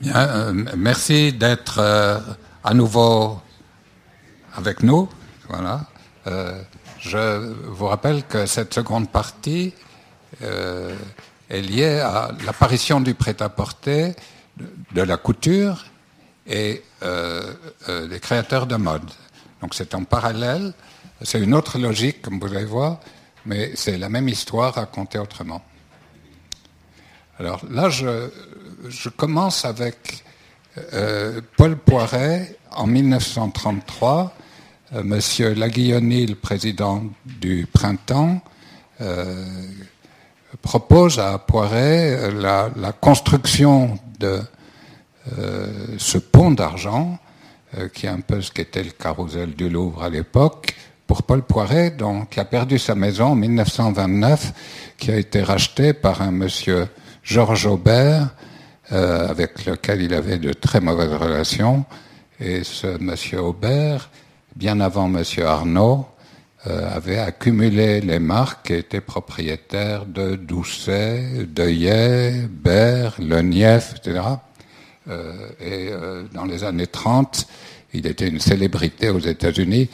Bien, euh, merci d'être euh, à nouveau avec nous. Voilà. Euh, je vous rappelle que cette seconde partie est liée à l'apparition du prêt-à-porter, de, la couture et des créateurs de mode. Donc c'est en parallèle, c'est une autre logique, comme vous allez voir, mais c'est la même histoire racontée autrement. Alors là, je, je commence avec euh, Paul Poiret en 1933. Euh, Monsieur le président du Printemps, euh, propose à Poiret la, construction de ce pont d'argent, qui est un peu ce qu'était le carrousel du Louvre à l'époque, pour Paul Poiret, donc, qui a perdu sa maison en 1929, qui a été racheté par un monsieur Georges Aubert, euh, avec lequel il avait de très mauvaises relations. Et ce monsieur Aubert, bien avant monsieur Arnaud, euh, avait accumulé les marques et était propriétaire de Doucet, Deuillet, Bert, Le Nief, etc. Euh, et dans les années 30, il était une célébrité aux États-Unis.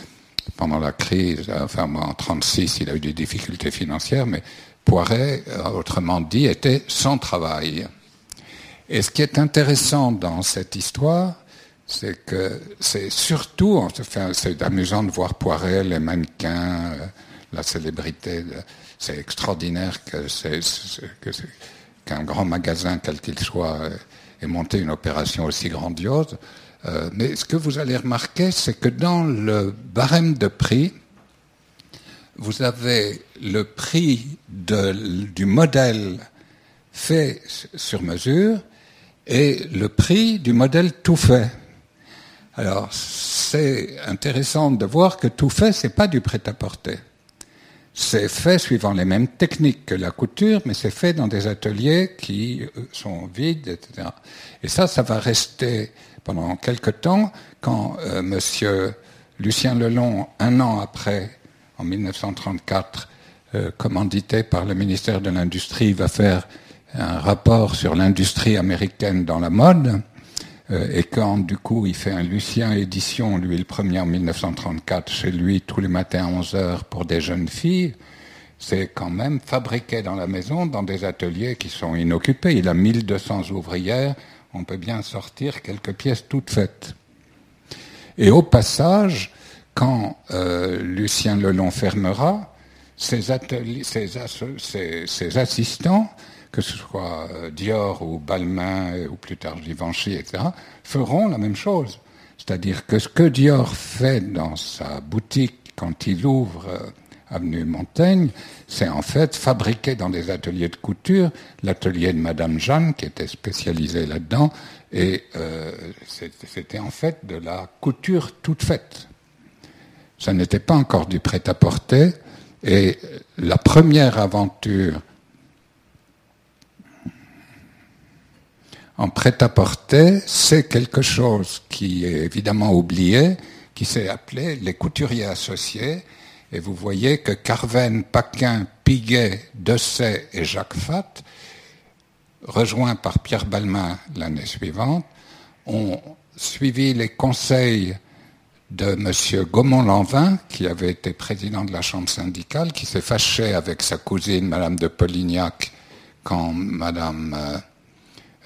Pendant la crise, enfin en 36, il a eu des difficultés financières, mais Poiret, autrement dit, était sans travail. Et ce qui est intéressant dans cette histoire, c'est que c'est surtout, c'est amusant de voir Poiret, les mannequins, euh, la célébrité. C'est extraordinaire qu'un grand magasin, quel qu'il soit, euh, ait monté une opération aussi grandiose. Euh, mais ce que vous allez remarquer, c'est que dans le barème de prix, vous avez le prix du modèle fait sur mesure et le prix du modèle tout fait. Alors, c'est intéressant de voir que tout fait, c'est pas du prêt-à-porter. C'est fait suivant les mêmes techniques que la couture, mais c'est fait dans des ateliers qui euh, sont vides, etc. Et ça, ça va rester pendant quelque temps quand euh, Monsieur Lucien Lelon, un an après, en 1934, euh, commandité par le ministère de l'Industrie, va faire un rapport sur l'industrie américaine dans la mode, euh, et quand du coup il fait un Lucien édition, lui le premier en 1934, chez lui tous les matins à 11 heures pour des jeunes filles, c'est quand même fabriqué dans la maison, dans des ateliers qui sont inoccupés. Il a 1200 ouvrières, on peut bien sortir quelques pièces toutes faites. Et au passage, quand euh, Lucien Lelon fermera, ses, ateliers, ses, ses assistants que ce soit euh, Dior ou Balmain ou plus tard Givenchy, etc., feront la même chose. C'est-à-dire que ce que Dior fait dans sa boutique quand il ouvre euh, avenue Montaigne, c'est en fait fabriqué dans des ateliers de couture, l'atelier de Madame Jeanne qui était spécialisée là-dedans, et euh, c'était en fait de la couture toute faite. Ça n'était pas encore du prêt-à-porter, et la première aventure en prêt-à-porter, c'est quelque chose qui est évidemment oublié, qui s'est appelé les couturiers associés. Et vous voyez que Carven, Paquin, Piguet, Dessay et Jacques Fat, rejoints par Pierre Balmain l'année suivante, ont suivi les conseils de M. Gaumont-Lanvin, qui avait été président de la Chambre syndicale, qui s'est fâché avec sa cousine, Madame de Polignac, quand euh,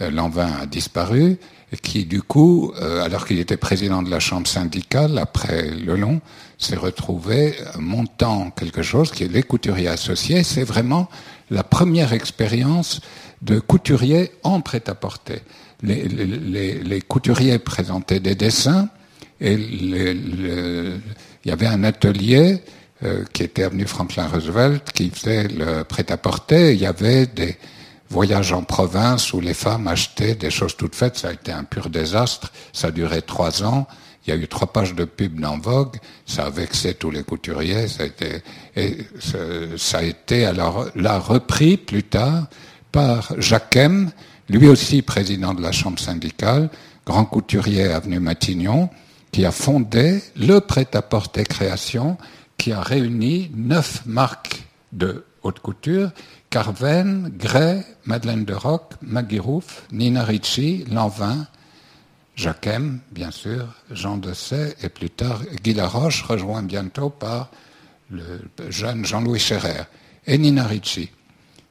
Lanvin a disparu, qui du coup, euh, alors qu'il était président de la chambre syndicale, après le long, s'est retrouvé montant quelque chose qui est les couturiers associés. C'est vraiment la première expérience de couturier en prêt-à-porter. Les, couturiers présentaient des dessins et il y avait un atelier euh, qui était avenue Franklin Roosevelt qui faisait le prêt-à-porter. Il y avait des, voyage en province où les femmes achetaient des choses toutes faites. Ça a été un pur désastre. Ça a duré trois ans. Il y a eu trois pages de pub dans Vogue. Ça a vexé tous les couturiers. Ça a été, et ça a été alors là repris plus tard par Jacquem, lui aussi président de la chambre syndicale, grand couturier avenue Matignon, qui a fondé le prêt-à-porter création, qui a réuni neuf marques de haute couture Carven, Gray, Madeleine de Rock, Maggie Rouf, Nina Ricci, Lanvin, Jacquem, bien sûr, Jean Dessay et plus tard Guy Laroche, rejoint bientôt par le jeune Jean-Louis Scherrer et Nina Ricci.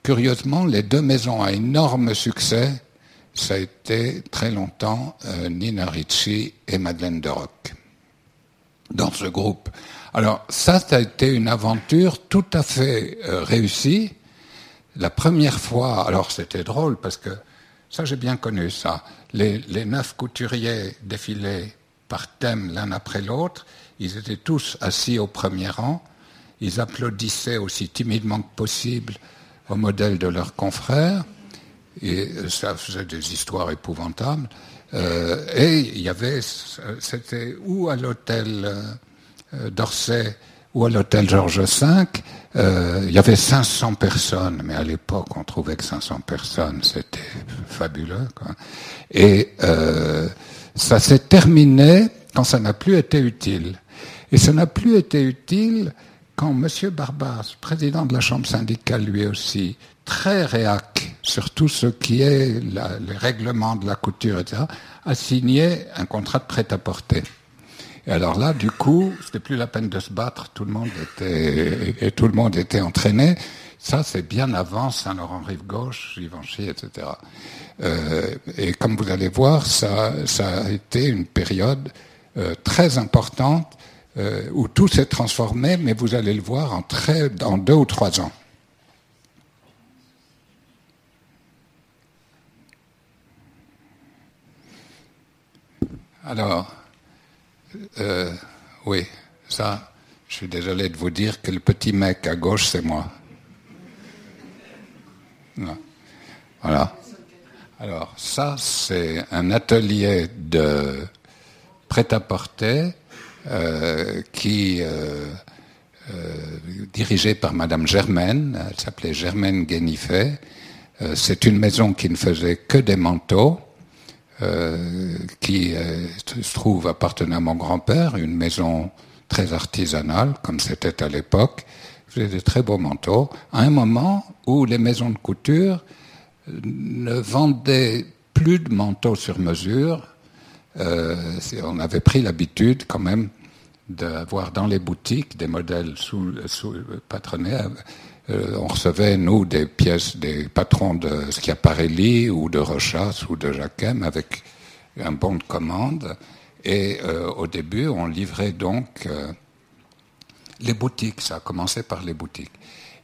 Curieusement, les deux maisons à énorme succès, ça a été très longtemps euh, Nina Ricci et Madeleine de Rock dans ce groupe. Alors ça, ça a été une aventure tout à fait euh, réussie. La première fois, alors c'était drôle parce que ça j'ai bien connu ça. Les, neuf couturiers défilaient par thème l'un après l'autre. Ils étaient tous assis au premier rang. Ils applaudissaient aussi timidement que possible au modèle de leurs confrères. Et ça faisait des histoires épouvantables. Euh, et il y avait, c'était ou à l'hôtel euh, d'Orsay? Ou à l'hôtel Georges V, euh, il y avait 500 personnes, mais à l'époque on trouvait que 500 personnes c'était fabuleux. Et euh, ça s'est terminé quand ça n'a plus été utile. Et ça n'a plus été utile quand M. Barbas, président de la Chambre syndicale lui aussi, très réac sur tout ce qui est les règlements de la couture, etc., a signé un contrat de prêt-à-porter. Et alors là, du coup, c'était plus la peine de se battre, tout le monde était, et tout le monde était entraîné. Ça, c'est bien avant Saint-Laurent-Rive-Gauche, Givenchy, etc. Euh, et comme vous allez voir, ça, ça a été une période euh, très importante euh, où tout s'est transformé, mais vous allez le voir en, très, en deux ou trois ans. Alors, euh, oui, ça, je suis désolé de vous dire que le petit mec à gauche, c'est moi. Voilà. Alors, ça, c'est un atelier de prêt-à-porter euh, qui euh, dirigé par Madame Germaine. Elle s'appelait Germaine Guénifet. c'est une maison qui ne faisait que des manteaux euh, qui euh, se trouve appartenait à mon grand-père, une maison très artisanale, comme c'était à l'époque, faisait des très beaux manteaux, à un moment où les maisons de couture ne vendaient plus de manteaux sur mesure. Euh, on avait pris l'habitude quand même d'avoir dans les boutiques des modèles sous, sous patronnés euh, on recevait, nous, des pièces des patrons de Schiaparelli ou de Rochas ou de Jacquem avec un bon de commande. Et euh, au début, on livrait donc euh, les boutiques. Ça a commencé par les boutiques.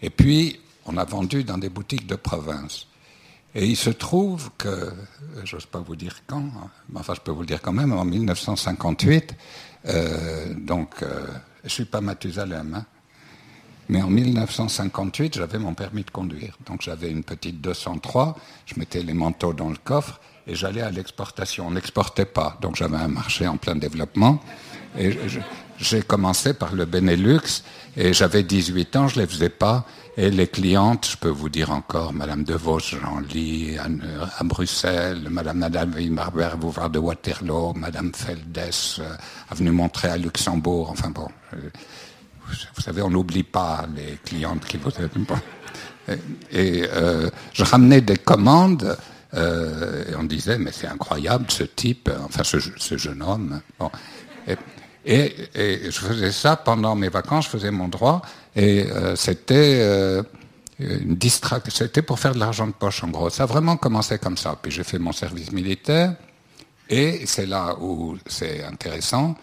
Et puis, on a vendu dans des boutiques de province. Et il se trouve que, j'ose pas vous dire quand, hein, mais enfin je peux vous le dire quand même, en 1958, donc je suis pas Mathusalem, hein, mais en 1958, j'avais mon permis de conduire. Donc j'avais une petite 203, je mettais les manteaux dans le coffre et j'allais à l'exportation. On n'exportait pas, donc j'avais un marché en plein développement. Et j'ai commencé par le Benelux et j'avais 18 ans, je ne les faisais pas. Et les clientes, je peux vous dire encore, Madame De Vos, Jean-Ly, à Bruxelles, Madame Nadal Marber, Bouvard de Waterloo, Madame Feldes, euh, avenue Montré à Luxembourg, enfin bon vous savez, on n'oublie pas les clientes qui vous Et euh, je ramenais des commandes euh, et on disait, mais c'est incroyable ce type, enfin ce, jeune homme. Et, je faisais ça pendant mes vacances, je faisais mon droit et euh, c'était une distraction, c'était pour faire de l'argent de poche en gros. Ça a vraiment commencé comme ça. Puis j'ai fait mon service militaire et c'est là où c'est intéressant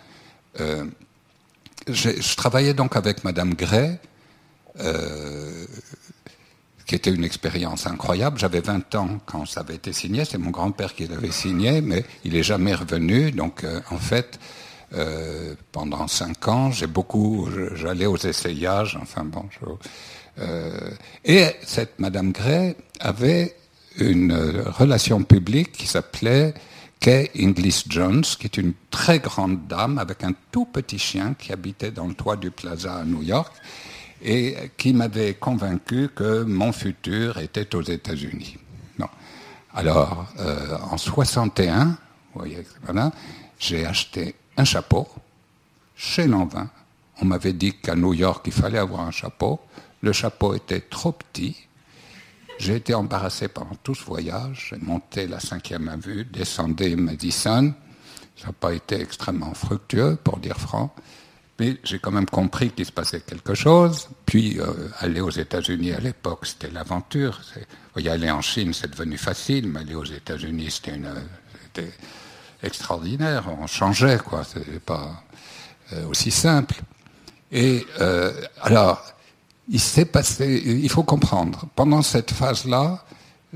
je travaillais donc avec Madame Gray, euh, qui était une expérience incroyable. J'avais 20 ans quand ça avait été signé. C'est mon grand-père qui l'avait signé, mais il est jamais revenu. Donc, euh, en fait, euh, pendant cinq ans, j'ai beaucoup, j'allais aux essayages. Enfin bon, et cette Madame Gray avait une relation publique qui s'appelait Kay Inglis Jones, qui est une très grande dame avec un tout petit chien qui habitait dans le toit du plaza à New York et qui m'avait convaincu que mon futur était aux États-Unis. Alors, euh, en 61, vous voyez, j'ai acheté un chapeau chez Lanvin. On m'avait dit qu'à New York, il fallait avoir un chapeau. Le chapeau était trop petit j'ai été embarrassé pendant tout ce voyage. J'ai monté la cinquième avenue, descendu Madison. Ça n'a pas été extrêmement fructueux, pour dire franc. Mais j'ai quand même compris qu'il se passait quelque chose. Puis euh, aller aux États-Unis à l'époque, c'était l'aventure. Y aller en Chine, c'est devenu facile, mais aller aux États-Unis, c'était une, c'était extraordinaire. On changeait, quoi. C'était pas euh, aussi simple. Et euh, alors, il s'est passé. Il faut comprendre. Pendant cette phase-là,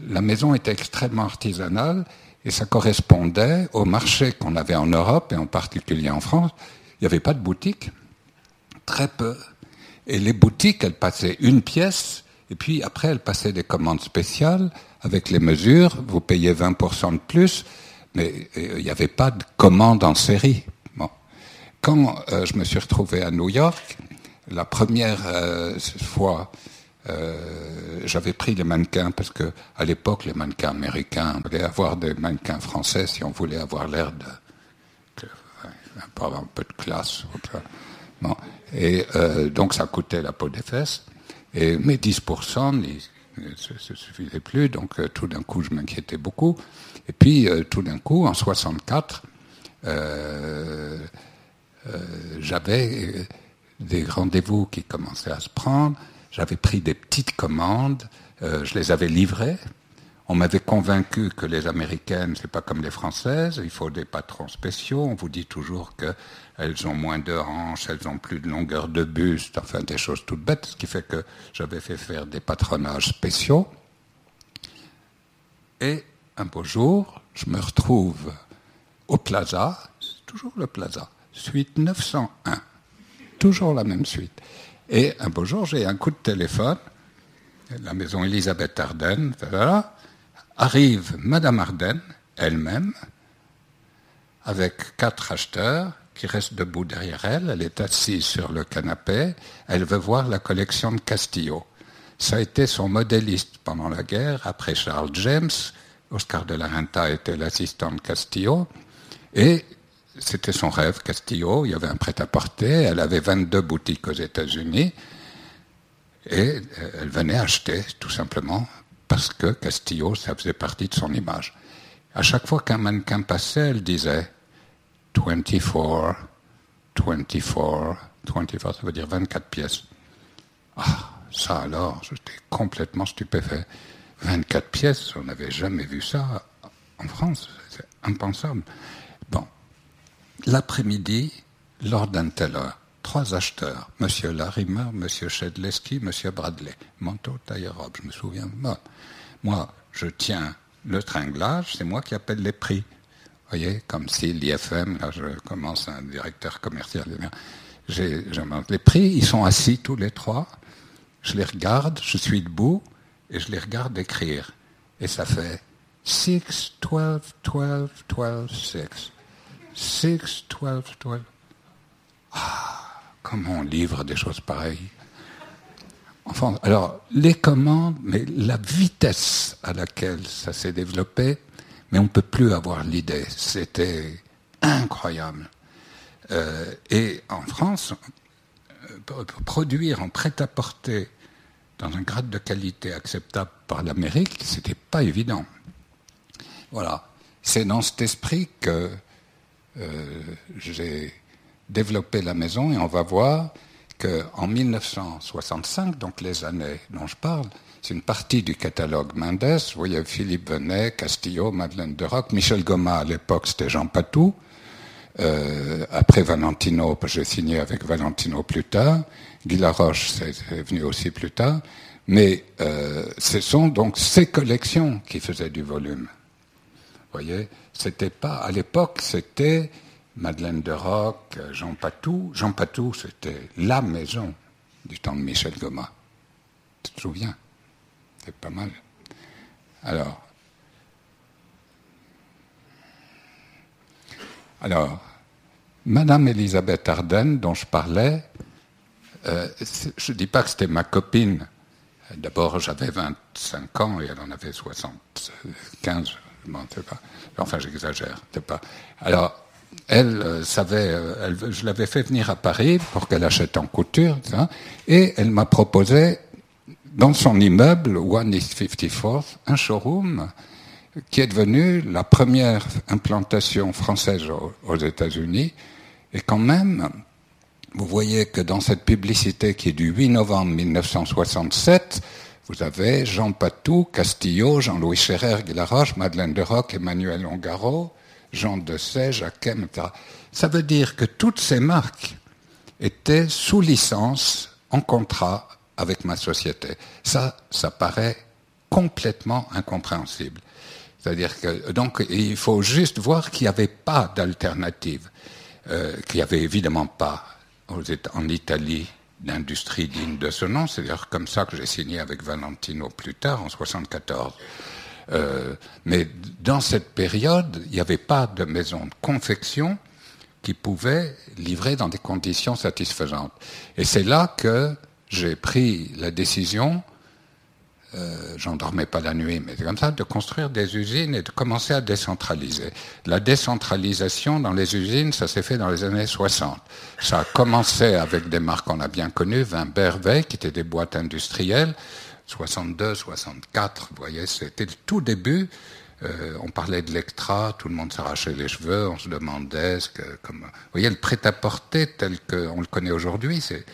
la maison était extrêmement artisanale et ça correspondait au marché qu'on avait en Europe et en particulier en France il n'y avait pas de boutique, très peu. Et les boutiques, elles passaient une pièce, et puis après, elles passaient des commandes spéciales avec les mesures. Vous payez 20% de plus, mais euh, il n'y avait pas de commande en série. Quand euh, je me suis retrouvé à New York, la première euh, fois, j'avais pris les mannequins parce que à l'époque, les mannequins américains voulaient avoir des mannequins français si on voulait avoir l'air de avoir un peu de classe. Bon. Et euh, donc ça coûtait la peau des fesses. Et mes 10% ne suffisait plus, donc euh, tout d'un coup je m'inquiétais beaucoup. Et puis euh, tout d'un coup, en 64, j'avais des rendez-vous qui commençaient à se prendre. J'avais pris des petites commandes, je les avais livrées on m'avait convaincu que les Américaines, c'est pas comme les Françaises, il faut des patrons spéciaux. On vous dit toujours qu'elles ont moins de hanches, elles ont plus de longueur de buste, enfin des choses toutes bêtes, ce qui fait que j'avais fait faire des patronages spéciaux. Et un beau jour, je me retrouve au Plaza, toujours le Plaza, suite 901, toujours la même suite. Et un beau jour, j'ai un coup de téléphone, la maison Elisabeth Arden, arrive Madame Arden elle-même, avec quatre acheteurs qui restent debout derrière elle. Elle est assise sur le canapé. Elle veut voir la collection de Castillo. Ça a été son modéliste pendant la guerre, après Charles James. Oscar de la Renta était l'assistant de Castillo. Et c'était son rêve, Castillo. Il y avait un prêt-à-porter. Elle avait 22 boutiques aux États-Unis. Et elle venait acheter, tout simplement, parce que Castillo, ça faisait partie de son image. À chaque fois qu'un mannequin passait, elle disait 24, 24, 24, ça veut dire 24 pièces. Ah, ça alors, j'étais complètement stupéfait. 24 pièces, on n'avait jamais vu ça en France, c'est impensable. Bon, l'après-midi, lors d'un trois acheteurs, M. Larimer, M. Shedleski, M. Bradley, manteau, taille robe, je me souviens. Moi, je tiens le tringlage, c'est moi qui appelle les prix. Vous voyez, comme si l'IFM, là je commence un directeur commercial, j'ai, les prix, ils sont assis tous les trois, je les regarde, je suis debout, et je les regarde écrire. Et ça fait 6, 12, 12, 12, 6. 6, 12, 12. Ah Comment on livre des choses pareilles Enfin, alors, les commandes, mais la vitesse à laquelle ça s'est développé, mais on ne peut plus avoir l'idée. C'était incroyable. Euh, et en France, euh, produire en prêt-à-porter dans un grade de qualité acceptable par l'Amérique, c'était pas évident. Voilà. C'est dans cet esprit que j'ai développer la maison et on va voir qu'en 1965, donc les années dont je parle, c'est une partie du catalogue Mendes. Vous voyez Philippe Venet, Castillo, Madeleine de Roc, Michel Goma à l'époque c'était Jean Patou. Euh, après Valentino, j'ai signé avec Valentino plus tard. Guy Laroche, c'est venu aussi plus tard. Mais euh, ce sont donc ces collections qui faisaient du volume. Voyez, c'était pas à l'époque, c'était Madeleine de Roc, Jean Patou. Jean Patou, c'était la maison du temps de Michel Goma. Tu te souviens? C'est pas mal. Alors, alors, Madame Elisabeth Arden, dont je parlais, euh, je ne dis pas que c'était ma copine. D'abord, j'avais 25 ans et elle en avait 75. Enfin, j'exagère. Alors, elle euh, savait, euh, je l'avais fait venir à Paris pour qu'elle achète en couture, et elle m'a proposé dans son immeuble, One East 54th, un showroom qui est devenu la première implantation française aux États-Unis. Et quand même, vous voyez que dans cette publicité qui est du 8 novembre 1967, vous avez Jean Patou, Castillo, Jean-Louis Scherrer, Guilaroche, Madeleine de Roc, Emmanuel Ongaro, Jean Dessay, Jacques etc. Ça veut dire que toutes ces marques étaient sous licence, en contrat avec ma société. Ça, ça paraît complètement incompréhensible. C'est-à-dire que donc il faut juste voir qu'il n'y avait pas d'alternative, euh, qu'il n'y avait évidemment pas en Italie d'industrie digne de ce nom. C'est d'ailleurs comme ça que j'ai signé avec Valentino plus tard, en 74. Euh, mais dans cette période, il n'y avait pas de maison de confection qui pouvait livrer dans des conditions satisfaisantes. Et c'est là que j'ai pris la décision euh, j'en dormais pas la nuit, mais comme ça, de construire des usines et de commencer à décentraliser. La décentralisation dans les usines, ça s'est fait dans les années 60. Ça a commencé avec des marques qu'on a bien connues, Wimberwey, qui étaient des boîtes industrielles, 62, 64, vous voyez, c'était le tout début. Euh, on parlait de l'Ectra, tout le monde s'arrachait les cheveux, on se demandait ce que, comme, vous voyez, le prêt-à-porter tel qu'on le connaît aujourd'hui, c'est,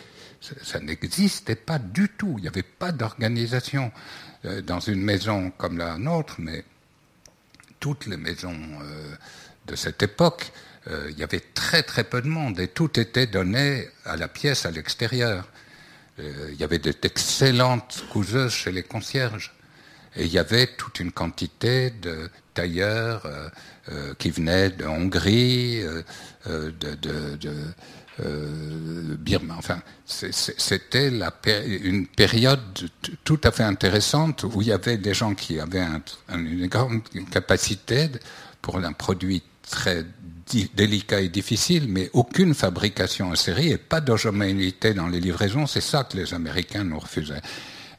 ça n'existait pas du tout. Il n'y avait pas d'organisation euh, dans une maison comme la nôtre, mais toutes les maisons euh, de cette époque, euh, il y avait très très peu de monde et tout était donné à la pièce à l'extérieur. il y avait d'excellentes couseuses chez les concierges et il y avait toute une quantité de tailleurs qui venaient de Hongrie, de, de euh, Birma. Enfin, c'était une période tout à fait intéressante où il y avait des gens qui avaient une grande capacité pour un produit très délicat et difficile, mais aucune fabrication en série et pas d'homogénéité dans les livraisons. C'est ça que les Américains nous refusaient,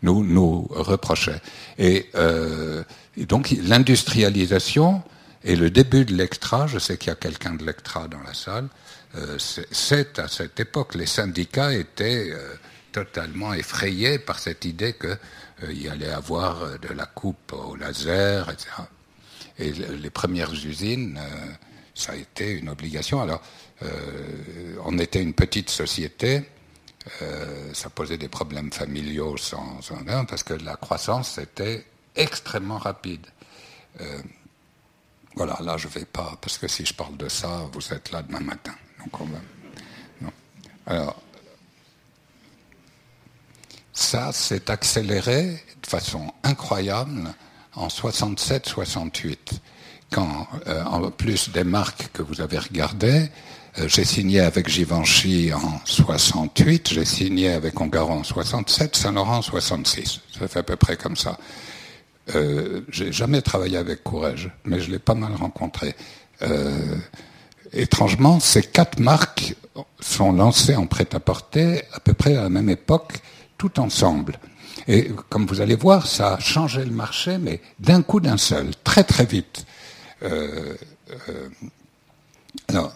nous, nous reprochaient. Et, euh, et donc l'industrialisation et le début de l'Extra, je sais qu'il y a quelqu'un de l'Extra dans la salle, euh, c'est à cette époque, les syndicats étaient euh, totalement effrayés par cette idée qu'il euh, allait avoir de la coupe au laser, etc. Et les premières usines, ça a été une obligation. Alors, on était une petite société, ça posait des problèmes familiaux sans, sans parce que la croissance était extrêmement rapide. Voilà, là je ne vais pas, parce que si je parle de ça, vous êtes là demain matin. Alors, ça s'est accéléré de façon incroyable en 67-68, quand, euh, en plus des marques que vous avez regardées, euh, j'ai signé avec Givenchy en 68, j'ai signé avec Ongaro en 67, Saint-Laurent en 66. Ça fait à peu près comme ça. Euh, j'ai jamais travaillé avec Courage, mais je l'ai pas mal rencontré. Euh, étrangement, ces quatre marques sont lancées en prêt-à-porter à peu près à la même époque, tout ensemble. Et comme vous allez voir, ça a changé le marché, mais d'un coup d'un seul, très très vite. Euh, alors,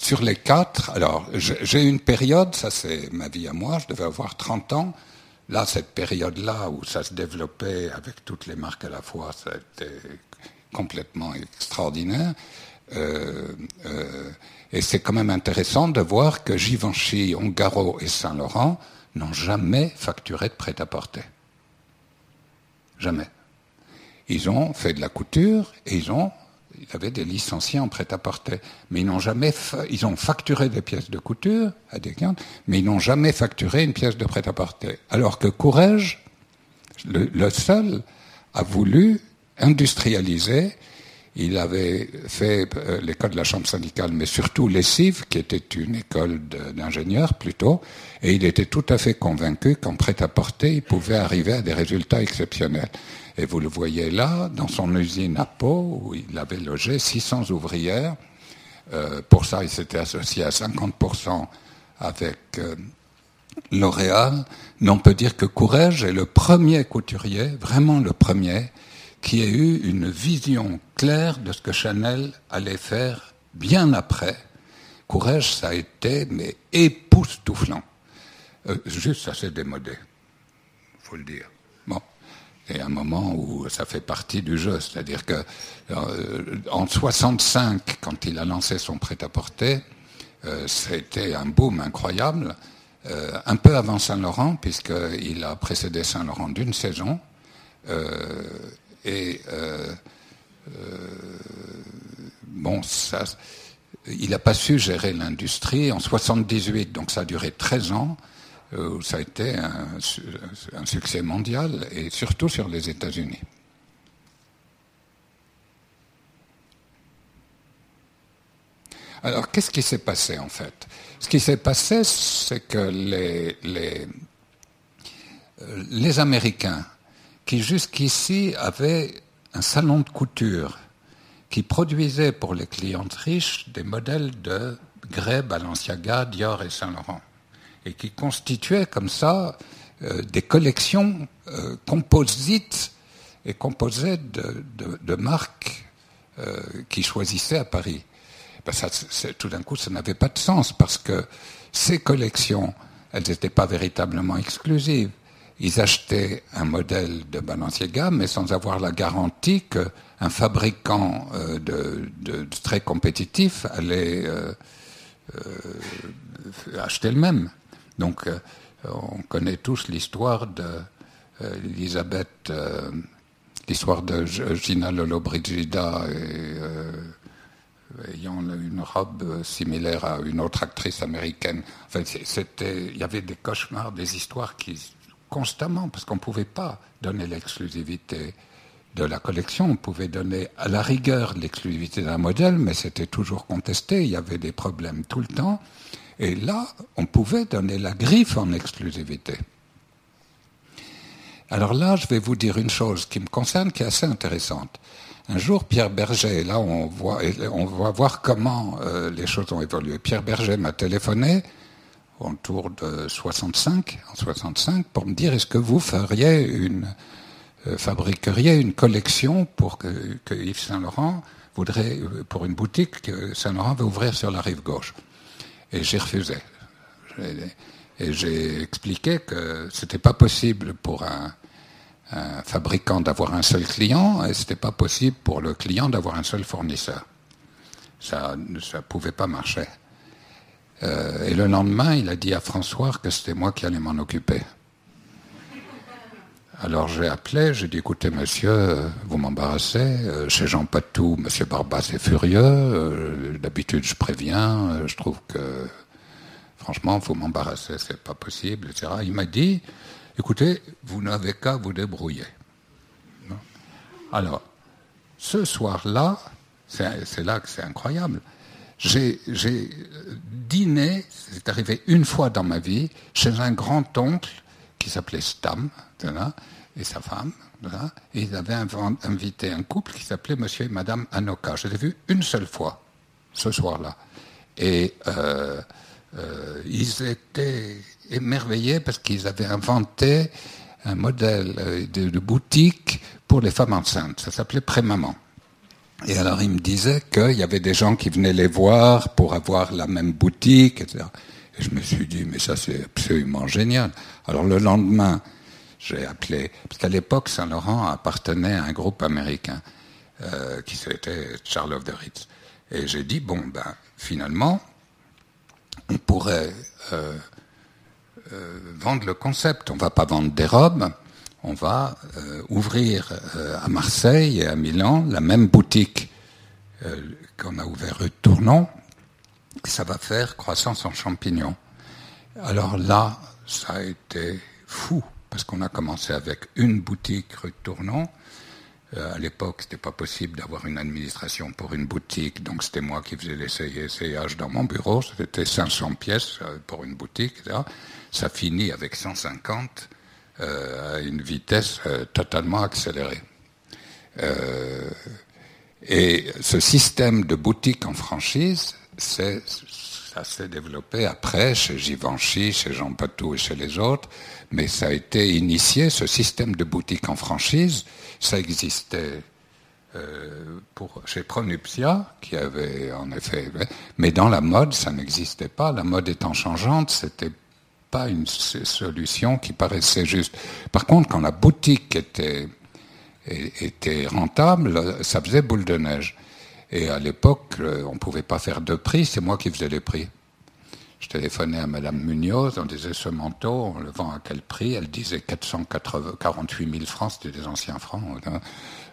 sur les quatre, alors j'ai une période, ça c'est ma vie à moi, je devais avoir 30 ans. Là, cette période-là où ça se développait avec toutes les marques à la fois, ça a été complètement extraordinaire. Euh, euh, et c'est quand même intéressant de voir que Givenchy, Ongaro et Saint-Laurent n'ont jamais facturé de prêt-à-porter. Jamais. Ils ont fait de la couture et ils ont, ils avaient des licenciés en prêt-à-porter, mais ils n'ont jamais, ils ont facturé des pièces de couture à des clients, mais ils n'ont jamais facturé une pièce de prêt-à-porter. Alors que Courage, le seul, a voulu industrialiser il avait fait euh, l'école de la chambre syndicale, mais surtout l'ESSIV, qui était une école d'ingénieurs plutôt, et il était tout à fait convaincu qu'en prêt-à-porter, il pouvait arriver à des résultats exceptionnels. Et vous le voyez là, dans son usine à Pau, où il avait logé 600 ouvrières. Euh, pour ça, il s'était associé à 50% avec euh, L'Oréal. Mais on peut dire que Courrèges est le premier couturier, vraiment le premier, qui ait eu une vision claire de ce que Chanel allait faire bien après. Courage, ça a été, mais époustouflant. Euh, juste, ça s'est démodé. faut le dire. Bon. Et un moment où ça fait partie du jeu, c'est-à-dire que euh, en 65, quand il a lancé son prêt-à-porter, euh, c'était un boom incroyable, euh, un peu avant Saint-Laurent, puisqu'il a précédé Saint-Laurent d'une saison, et bon, ça, il n'a pas su gérer l'industrie en 78, donc ça a duré 13 ans. Euh, ça a été un, succès mondial et surtout sur les États-Unis. Alors, qu'est-ce qui s'est passé en fait? Ce qui s'est passé, c'est que les, les, euh, les Américains, qui jusqu'ici avaient un salon de couture, qui produisait pour les clientes riches des modèles de Grey, Balenciaga, Dior et Saint-Laurent, et qui constituait comme ça euh, des collections euh, composites et composées de, marques euh, qui choisissaient à Paris. Ben tout d'un coup, ça n'avait pas de sens parce que ces collections, elles n'étaient pas véritablement exclusives. Ils achetaient un modèle de Balenciaga, mais sans avoir la garantie qu'un fabricant de, très compétitif allait acheter le même. Donc, euh, on connaît tous l'histoire euh, euh, l'histoire de Gina Lollobrigida ayant une robe similaire à une autre actrice américaine. Enfin, c'était, il y avait des cauchemars, des histoires qui constamment, parce qu'on ne pouvait pas donner l'exclusivité de la collection, on pouvait donner à la rigueur l'exclusivité d'un modèle, mais c'était toujours contesté, il y avait des problèmes tout le temps. Et là, on pouvait donner la griffe en exclusivité. Alors là, je vais vous dire une chose qui me concerne, qui est assez intéressante. Un jour, Pierre Berger, là on, voit, on va voir comment euh, les choses ont évolué. Pierre Berger m'a téléphoné autour de 65, en 65, pour me dire est-ce que vous feriez une, euh, fabriqueriez une collection pour que, Yves Saint Laurent voudrait, euh, pour une boutique que Saint Laurent veut ouvrir sur la rive gauche. Et j'ai refusé. Et j'ai expliqué que c'était pas possible pour un, fabricant d'avoir un seul client et c'était pas possible pour le client d'avoir un seul fournisseur. Ça ne pouvait pas marcher. Euh, et le lendemain, il a dit à François que c'était moi qui allais m'en occuper. Alors j'ai appelé, j'ai dit écoutez monsieur, vous m'embarrassez, euh, chez Jean Patou, monsieur Barbas est furieux, euh, d'habitude je préviens, euh, je trouve que franchement vous m'embarrassez, c'est pas possible, etc. Il m'a dit écoutez, vous n'avez qu'à vous débrouiller. Alors, ce soir-là, c'est là que c'est incroyable. J'ai dîné, c'est arrivé une fois dans ma vie, chez un grand-oncle qui s'appelait Stam, et sa femme, et ils avaient invité un couple qui s'appelait Monsieur et Madame Anoka. Je l'ai vu une seule fois, ce soir-là. Et euh, euh, ils étaient émerveillés parce qu'ils avaient inventé un modèle euh, de, boutique pour les femmes enceintes. Ça s'appelait Prémaman. Et alors ils me disaient qu'il y avait des gens qui venaient les voir pour avoir la même boutique, etc. Et je me suis dit, mais ça c'est absolument génial. Alors le lendemain, j'ai appelé, parce qu'à l'époque, Saint-Laurent appartenait à un groupe américain euh, qui s'était Charles of the Ritz. Et j'ai dit, bon, ben, finalement, on pourrait euh, euh, vendre le concept. On va pas vendre des robes, on va ouvrir à Marseille et à Milan la même boutique qu'on a ouvert rue Tournon. Ça va faire croissance en champignons. Alors là, ça a été fou parce qu'on a commencé avec une boutique rue Tournon. Euh, à l'époque, c'était pas possible d'avoir une administration pour une boutique, donc c'était moi qui faisais l'essayage dans mon bureau. C'était 500 pièces euh, pour une boutique, etc. Ça finit avec 150 euh, à une vitesse totalement accélérée. et ce système de boutique en franchise, c'est ça s'est développé après chez Givenchy, chez Jean Patou et chez les autres, mais ça a été initié, ce système de boutique en franchise, ça existait euh, pour, chez Pronuptia, qui avait en effet, mais dans la mode, ça n'existait pas. La mode étant changeante, c'était pas une solution qui paraissait juste. Par contre, quand la boutique était, rentable, ça faisait boule de neige. Et à l'époque, euh, on ne pouvait pas faire de prix, c'est moi qui faisais les prix. Je téléphonais à Madame Munoz, on disait ce manteau, on le vend à quel prix? Elle disait 448 000 francs, c'était des anciens francs.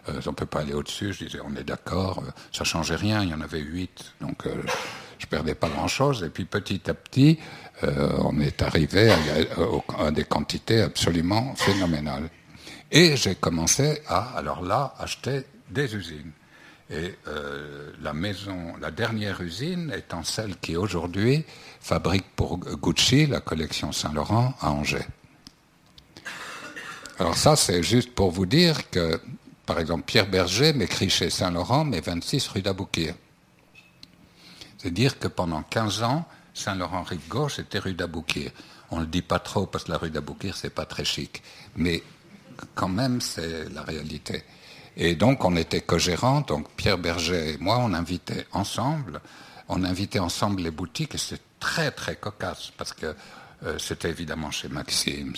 Euh, on ne peut pas aller au-dessus. Je disais, on est d'accord, euh, ça changeait rien, il y en avait huit. Donc, euh, je perdais pas grand-chose. Et puis, petit à petit, on est arrivé à, des quantités absolument phénoménales. Et j'ai commencé à, alors là, acheter des usines. Et la maison, la dernière usine étant celle qui aujourd'hui fabrique pour Gucci la collection Saint-Laurent à Angers. Alors ça, c'est juste pour vous dire que par exemple, Pierre Berger m'écrit chez Saint-Laurent, mais 26 rue d'Aboukir. C'est dire que pendant 15 ans, Saint-Laurent rive était rue d'Aboukir. On ne le dit pas trop parce que la rue d'Aboukir, c'est pas très chic. Mais quand même, c'est la réalité. Et donc, on était co-gérants, donc Pierre Berger et moi, on invitait ensemble, on invitait ensemble les boutiques, et c'était très, très cocasse, parce que euh, c'était évidemment chez Maxime,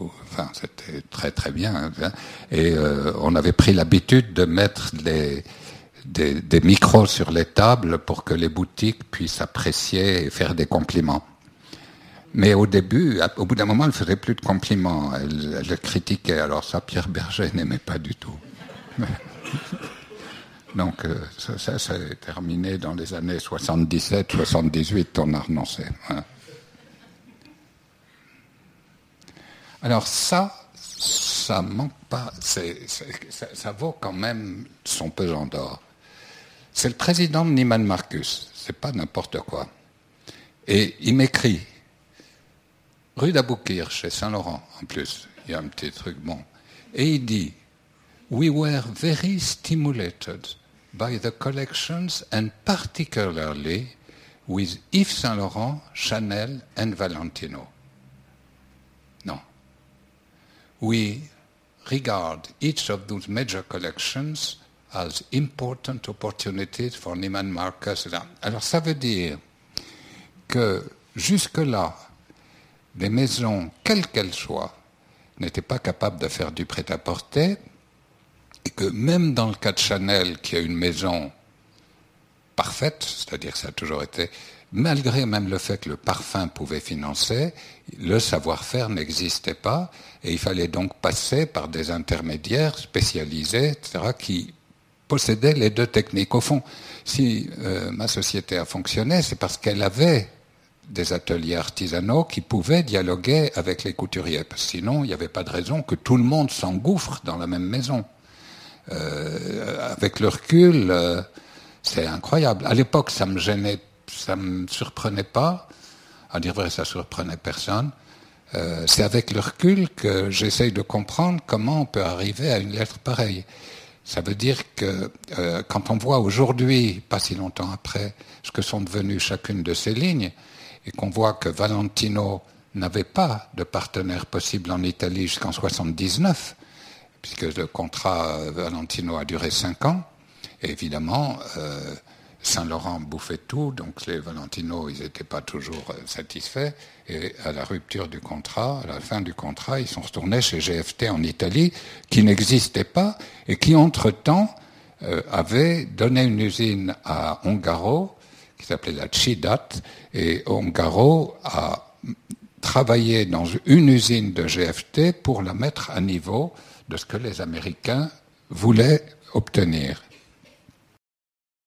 enfin c'était très très bien. Hein. Et euh, on avait pris l'habitude de mettre des, micros sur les tables pour que les boutiques puissent apprécier et faire des compliments. Mais au début, au bout d'un moment, elle ne faisait plus de compliments. Elle, critiquait. Alors ça, Pierre Berger n'aimait pas du tout. Donc euh, ça, ça s'est terminé dans les années 77, 78, on a renoncé. Hein. Alors ça, ça manque pas, ça, vaut quand même son pesant d'or. C'est le président de Marcus, c'est pas n'importe quoi. Et il m'écrit, rue d'Aboukir, chez Saint-Laurent, en plus, il y a un petit truc bon. Et il dit, We were very stimulated by the collections and particularly with Yves Saint Laurent, Chanel and Valentino we regard each of those major collections as important opportunities for Neiman Marcus. Alors ça veut dire que jusque-là, les maisons, quelles qu'elles soient, n'étaient pas capables de faire du prêt-à-porter, et que même dans le cas de Chanel, qui a une maison parfaite, c'est-à-dire que ça a toujours été malgré même le fait que le parfum pouvait financer, le savoir-faire n'existait pas et il fallait donc passer par des intermédiaires spécialisés, etc., qui possédaient les deux techniques. Au fond, si euh, ma société a fonctionné, c'est parce qu'elle avait des ateliers artisanaux qui pouvaient dialoguer avec les couturiers. Sinon, il n'y avait pas de raison que tout le monde s'engouffre dans la même maison. Euh, avec le recul, euh, c'est incroyable. À l'époque, ça me gênait ça ne me surprenait pas. À dire vrai, ça surprenait personne. Euh, c'est avec le recul que j'essaye de comprendre comment on peut arriver à une lettre pareille. Ça veut dire que euh, quand on voit aujourd'hui, pas si longtemps après, ce que sont devenues chacune de ces lignes, et qu'on voit que Valentino n'avait pas de partenaire possible en Italie jusqu'en 79, puisque le contrat euh, Valentino a duré cinq ans, évidemment, Saint-Laurent bouffait tout, donc les Valentino, ils n'étaient pas toujours euh, satisfaits. Et à la rupture du contrat, à la fin du contrat, ils sont retournés chez GFT en Italie, qui n'existait pas et qui, entre-temps, euh, avait donné une usine à Ongaro, qui s'appelait la Chidat, et Ongaro a travaillé dans une usine de GFT pour la mettre à niveau de ce que les Américains voulaient obtenir.